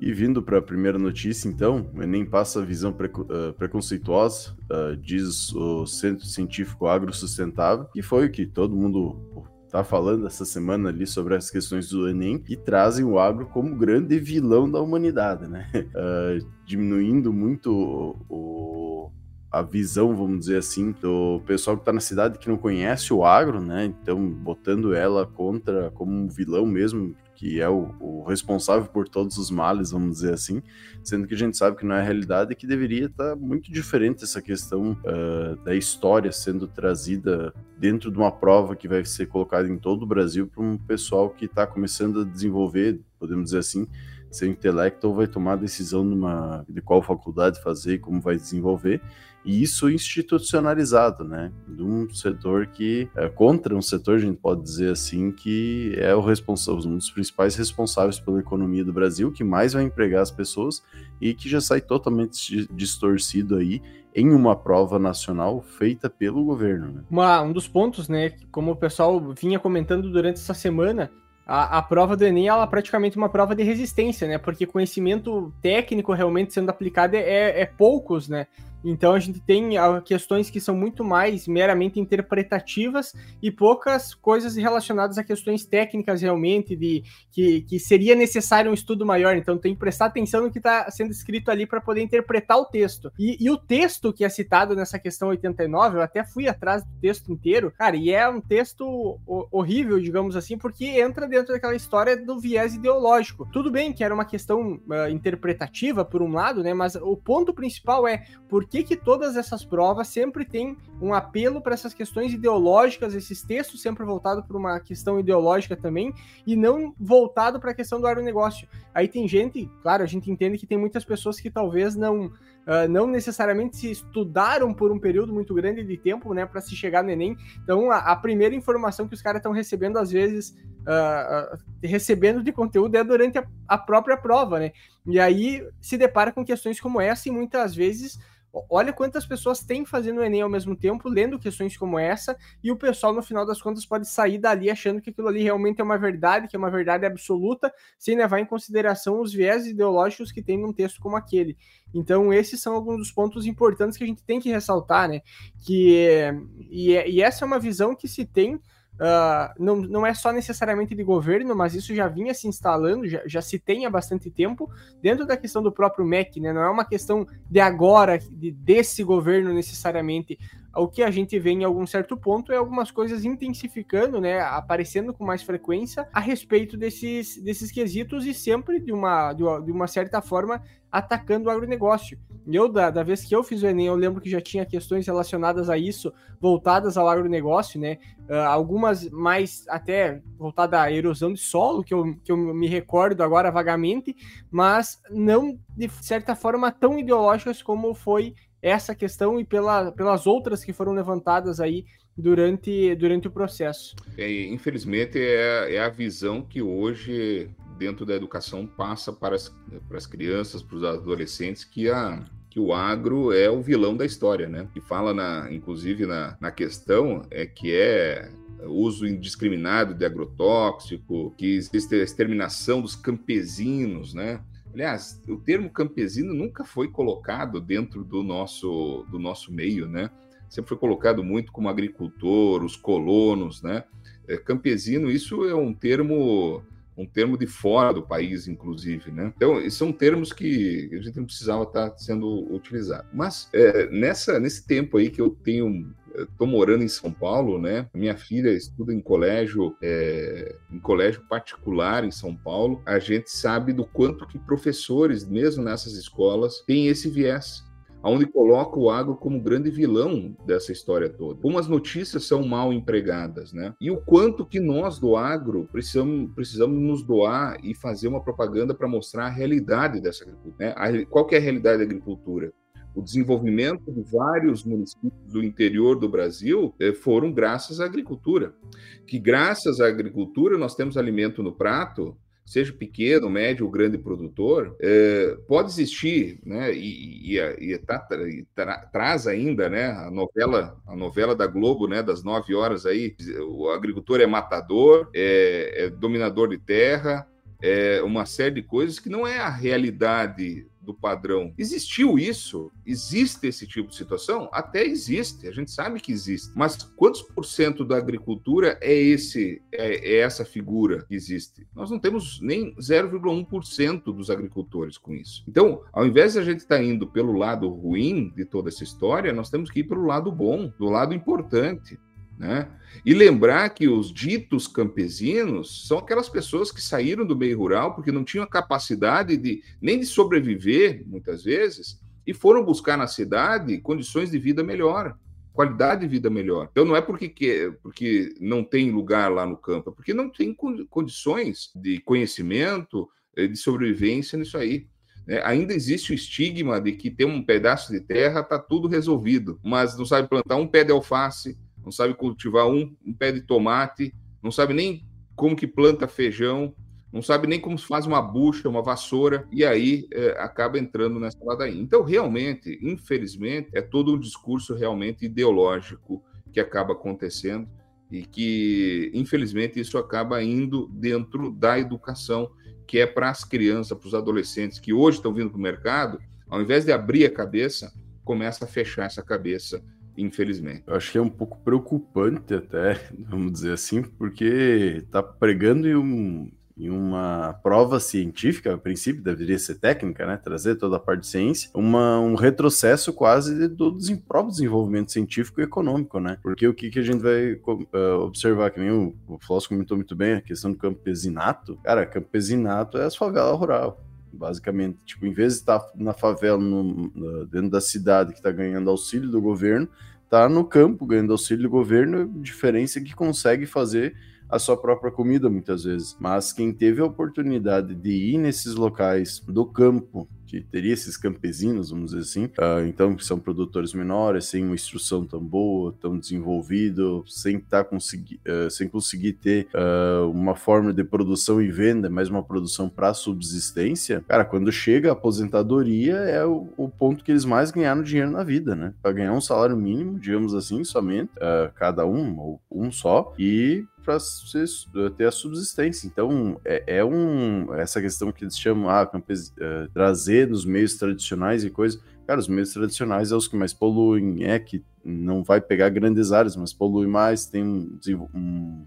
E vindo para a primeira notícia, então, o Enem passa a visão uh, preconceituosa, uh, diz o Centro Científico Agro Sustentável, que foi o que todo mundo tá falando essa semana ali sobre as questões do Enem e trazem o agro como grande vilão da humanidade, né? Uh, diminuindo muito o, a visão, vamos dizer assim, do pessoal que está na cidade que não conhece o agro, né? Então, botando ela contra como um vilão mesmo, que é o, o, responsável por todos os males, vamos dizer assim, sendo que a gente sabe que não é a realidade e que deveria estar tá muito diferente essa questão uh, da história sendo trazida dentro de uma prova que vai ser colocada em todo o Brasil para um pessoal que está começando a desenvolver, podemos dizer assim, seu intelecto vai tomar a decisão de qual faculdade fazer e como vai desenvolver, e isso institucionalizado, né? De um setor que é contra um setor, a gente pode dizer assim, que é o responsável, um dos principais responsáveis pela economia do Brasil, que mais vai empregar as pessoas e que já sai totalmente distorcido aí em uma prova nacional feita pelo governo. Né? Uma, um dos pontos, né, como o pessoal vinha comentando durante essa semana, a, a, prova do Enem ela é praticamente uma prova de resistência, né? Porque conhecimento técnico realmente sendo aplicado é, é poucos, né? Então a gente tem ah, questões que são muito mais meramente interpretativas e poucas coisas relacionadas a questões técnicas realmente, de que, que seria necessário um estudo maior. Então tem que prestar atenção no que está sendo escrito ali para poder interpretar o texto. E, e, o texto que é citado nessa questão 89, eu até fui atrás do texto inteiro, cara, e é um texto horrível, digamos assim, porque entra dentro daquela história do viés ideológico. Tudo bem que era uma questão uh, interpretativa, por um lado, né? Mas o ponto principal é por que, que todas essas provas sempre têm um apelo para essas questões ideológicas, esses textos sempre voltados para uma questão ideológica também, e não voltado para a questão do agronegócio. Aí tem gente, claro, a gente entende que tem muitas pessoas que talvez não, uh, não necessariamente se estudaram por um período muito grande de tempo, né, para se chegar no Enem. Então, a, a primeira informação que os caras estão recebendo, às vezes, uh, recebendo de conteúdo é durante a, a própria prova, né? E aí se depara com questões como essa e muitas vezes Olha quantas pessoas têm fazendo o Enem ao mesmo tempo, lendo questões como essa, e o pessoal, no final das contas, pode sair dali achando que aquilo ali realmente é uma verdade, que é uma verdade absoluta, sem levar em consideração os viés ideológicos que tem num texto como aquele. Então, esses são alguns dos pontos importantes que a gente tem que ressaltar, né? Que, e, e essa é uma visão que se tem Uh, não, não é só necessariamente de governo, mas isso já vinha se instalando, já, já se tem há bastante tempo, dentro da questão do próprio MEC, né? Não é uma questão de agora, de, desse governo necessariamente. O que a gente vê em algum certo ponto é algumas coisas intensificando, né? Aparecendo com mais frequência a respeito desses, desses quesitos e sempre de uma, de uma, certa forma atacando o agronegócio. Eu, da, da vez que eu fiz o Enem, eu lembro que já tinha questões relacionadas a isso, voltadas ao agronegócio, né? Uh, algumas mais até voltadas à erosão de solo, que eu, que eu me recordo agora vagamente, mas não de certa forma tão ideológicas como foi essa questão e pela, pelas outras que foram levantadas aí durante, durante o processo. É, infelizmente, é, é a visão que hoje dentro da educação passa para as, para as crianças, para os adolescentes, que a, que o agro é o vilão da história, né? E fala, na, inclusive, na, na questão é que é uso indiscriminado de agrotóxico, que existe a exterminação dos campesinos, né? Aliás, o termo campesino nunca foi colocado dentro do nosso, do nosso meio, né? Sempre foi colocado muito como agricultor, os colonos, né? É, campesino, isso é um termo um termo de fora do país, inclusive, né? Então, são termos que a gente não precisava estar sendo utilizado. Mas é, nessa, nesse tempo aí que eu tenho estou morando em São Paulo, né? Minha filha estuda em colégio, é, em colégio particular em São Paulo. A gente sabe do quanto que professores, mesmo nessas escolas, têm esse viés onde coloca o agro como grande vilão dessa história toda. Como as notícias são mal empregadas, né? E o quanto que nós do agro precisamos, precisamos nos doar e fazer uma propaganda para mostrar a realidade dessa agricultura. Né? A, qual é a realidade da agricultura? O desenvolvimento de vários municípios do interior do Brasil eh, foram graças à agricultura. Que graças à agricultura nós temos alimento no prato seja pequeno, médio ou grande produtor, é, pode existir, né? E, e, e, tá, e tra, traz ainda, né? A novela, a novela da Globo, né? Das nove horas aí, o agricultor é matador, é, é dominador de terra, é, uma série de coisas que não é a realidade do padrão. Existiu isso? Existe esse tipo de situação? Até existe, a gente sabe que existe. Mas quantos por cento da agricultura é esse é, é essa figura que existe? Nós não temos nem 0,1% dos agricultores com isso. Então, ao invés de a gente estar tá indo pelo lado ruim de toda essa história, nós temos que ir pelo lado bom, do lado importante. Né? E lembrar que os ditos campesinos são aquelas pessoas que saíram do meio rural porque não tinham a capacidade de nem de sobreviver, muitas vezes, e foram buscar na cidade condições de vida melhor, qualidade de vida melhor. Então não é porque, que, porque não tem lugar lá no campo, é porque não tem condições de conhecimento, eh, de sobrevivência nisso aí. É, ainda existe o estigma de que ter um pedaço de terra está tudo resolvido, mas não sabe plantar um pé de alface, não sabe cultivar um, um pé de tomate, não sabe nem como que planta feijão, não sabe nem como se faz uma bucha, uma vassoura, e aí é, acaba entrando nessa ladainha. Então, realmente, infelizmente, é todo um discurso realmente ideológico que acaba acontecendo e que, infelizmente, isso acaba indo dentro da educação, que é para as crianças, para os adolescentes que hoje estão vindo para o mercado, ao invés de abrir a cabeça, começa a fechar essa cabeça infelizmente. Eu acho que é um pouco preocupante até, vamos dizer assim, porque tá pregando em, um, em uma prova científica, a princípio deveria ser técnica, né? Trazer toda a parte de ciência, uma, um retrocesso quase do próprio desenvolvimento científico e econômico, né? Porque o que, que a gente vai uh, observar, que nem o, o Flávio comentou muito bem, a questão do campesinato. Cara, campesinato é as favelas rural basicamente. Tipo, em vez de estar na favela, no, dentro da cidade, que está ganhando auxílio do governo, tá no campo ganhando auxílio do governo, diferença é que consegue fazer a sua própria comida muitas vezes. Mas quem teve a oportunidade de ir nesses locais do campo que teria esses campesinos, vamos dizer assim, uh, então que são produtores menores, sem uma instrução tão boa, tão desenvolvido, sem tá consegui, uh, sem conseguir ter uh, uma forma de produção e venda, mas uma produção para subsistência, cara, quando chega a aposentadoria é o, o, ponto que eles mais ganharam dinheiro na vida, né? Para ganhar um salário mínimo, digamos assim, somente, cada um ou um só, e para ter a subsistência. Então, é, é, um essa questão que eles chamam ah, campes, uh, trazer nos meios tradicionais e coisas. Cara, os meios tradicionais é os que mais poluem, é que não vai pegar grandes áreas, mas polui mais, tem um, um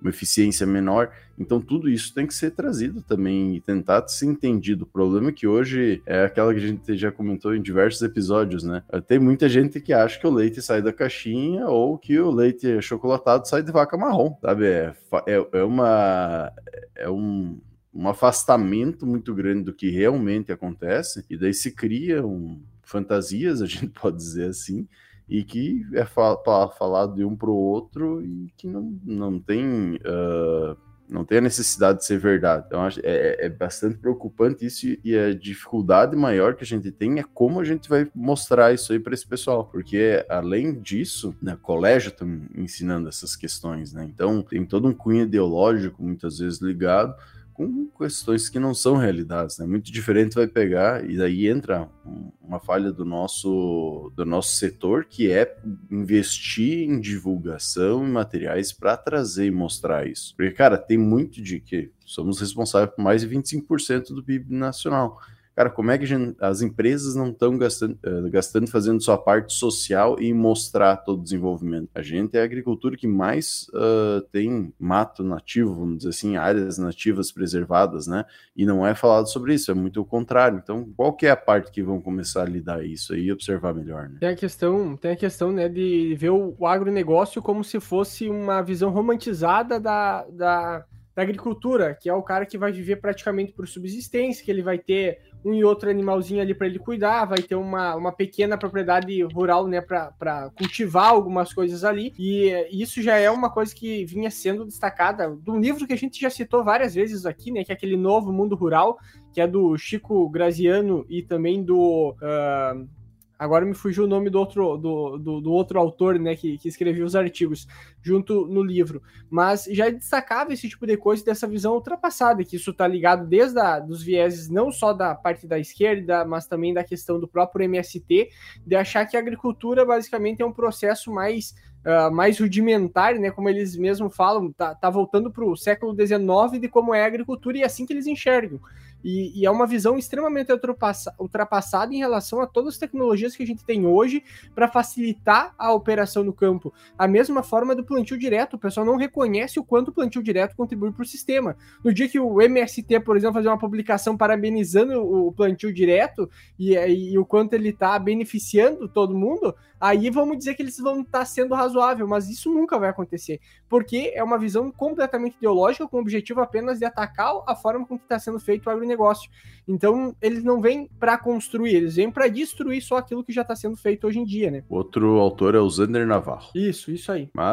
uma eficiência menor. Então, tudo isso tem que ser trazido também e tentar ser entendido. O problema é que hoje é aquela que a gente já comentou em diversos episódios, né? Tem muita gente que acha que o leite sai da caixinha ou que o leite chocolatado sai de vaca marrom, sabe? É, é, é uma. É um um afastamento muito grande do que realmente acontece, e daí se criam fantasias, a gente pode dizer assim, e que é falado de um para o outro e que não, não tem uh, não tem a necessidade de ser verdade. Então é, é, é, bastante preocupante isso e a dificuldade maior que a gente tem é como a gente vai mostrar isso aí para esse pessoal, porque além disso, né, colégio está ensinando essas questões, né? Então tem todo um cunho ideológico muitas vezes ligado com questões que não são realidades, né? Muito diferente vai pegar e daí entra uma falha do nosso do nosso setor que é investir em divulgação e materiais para trazer e mostrar isso. Porque cara, tem muito de que somos responsáveis por mais de 25% do PIB nacional. Cara, como é que as empresas não estão gastando, uh, gastando fazendo sua parte social e mostrar todo o desenvolvimento? A gente é a agricultura que mais uh, tem mato nativo, vamos dizer assim, áreas nativas preservadas, né? E não é falado sobre isso, é muito o contrário. Então, qual que é a parte que vão começar a lidar isso aí e observar melhor, né? Tem a questão, tem a questão, né, de ver o, o agronegócio como se fosse uma visão romantizada da, da da agricultura, que é o cara que vai viver praticamente por subsistência, que ele vai ter um e outro animalzinho ali para ele cuidar, vai ter uma, uma pequena propriedade rural, né, para cultivar algumas coisas ali. E isso já é uma coisa que vinha sendo destacada de um livro que a gente já citou várias vezes aqui, né, que é aquele Novo Mundo Rural, que é do Chico Graziano e também do. Uh, agora me fugiu o nome do outro, do, do, do outro autor, né, que, que escreveu os artigos junto no livro, mas já destacava esse tipo de coisa dessa visão ultrapassada, que isso está ligado desde a, dos vieses não só da parte da esquerda, mas também da questão do próprio MST, de achar que a agricultura basicamente é um processo mais Uh, mais rudimentar, né, como eles mesmos falam, tá, tá voltando para o século XIX de como é a agricultura e é assim que eles enxergam. E, e, é uma visão extremamente ultrapassada em relação a todas as tecnologias que a gente tem hoje para facilitar a operação no campo. A mesma forma do plantio direto, o pessoal não reconhece o quanto o plantio direto contribui para o sistema. No dia que o MST, por exemplo, fazer uma publicação parabenizando o plantio direto e, e, e o quanto ele está beneficiando todo mundo, aí vamos dizer que eles vão estar tá sendo razoável, mas isso nunca vai acontecer, porque é uma visão completamente ideológica com o objetivo apenas de atacar a forma com que está sendo feito o agronegócio. Então, eles não vêm para construir, eles vêm para destruir só aquilo que já está sendo feito hoje em dia, né? Outro autor é o Zander Navarro. Isso, isso aí. Mas